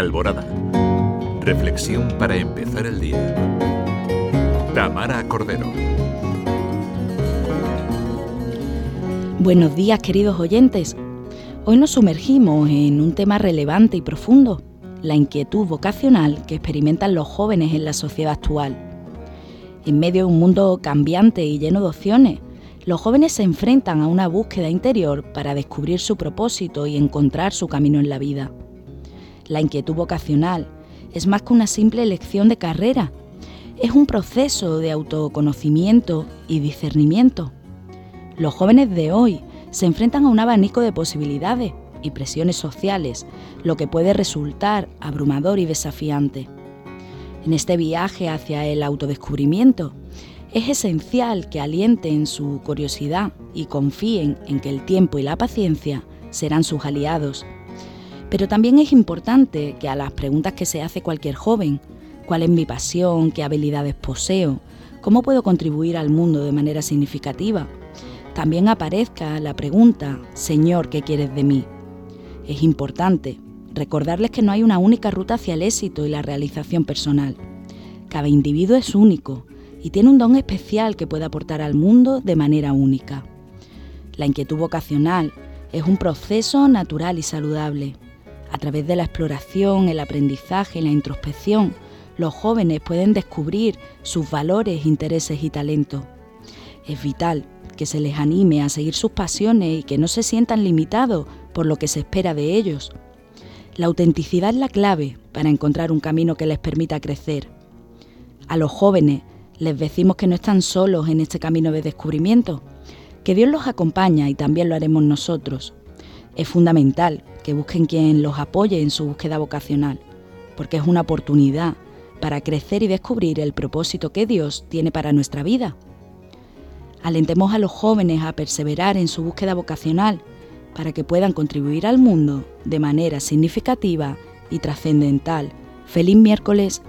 Alborada. Reflexión para empezar el día. Tamara Cordero. Buenos días queridos oyentes. Hoy nos sumergimos en un tema relevante y profundo, la inquietud vocacional que experimentan los jóvenes en la sociedad actual. En medio de un mundo cambiante y lleno de opciones, los jóvenes se enfrentan a una búsqueda interior para descubrir su propósito y encontrar su camino en la vida. La inquietud vocacional es más que una simple elección de carrera, es un proceso de autoconocimiento y discernimiento. Los jóvenes de hoy se enfrentan a un abanico de posibilidades y presiones sociales, lo que puede resultar abrumador y desafiante. En este viaje hacia el autodescubrimiento, es esencial que alienten su curiosidad y confíen en que el tiempo y la paciencia serán sus aliados pero también es importante que a las preguntas que se hace cualquier joven, ¿cuál es mi pasión? ¿Qué habilidades poseo? ¿Cómo puedo contribuir al mundo de manera significativa? También aparezca la pregunta, Señor, ¿qué quieres de mí? Es importante recordarles que no hay una única ruta hacia el éxito y la realización personal. Cada individuo es único y tiene un don especial que puede aportar al mundo de manera única. La inquietud vocacional es un proceso natural y saludable a través de la exploración, el aprendizaje y la introspección, los jóvenes pueden descubrir sus valores, intereses y talentos. Es vital que se les anime a seguir sus pasiones y que no se sientan limitados por lo que se espera de ellos. La autenticidad es la clave para encontrar un camino que les permita crecer. A los jóvenes les decimos que no están solos en este camino de descubrimiento, que Dios los acompaña y también lo haremos nosotros. Es fundamental que busquen quien los apoye en su búsqueda vocacional, porque es una oportunidad para crecer y descubrir el propósito que Dios tiene para nuestra vida. Alentemos a los jóvenes a perseverar en su búsqueda vocacional para que puedan contribuir al mundo de manera significativa y trascendental. Feliz miércoles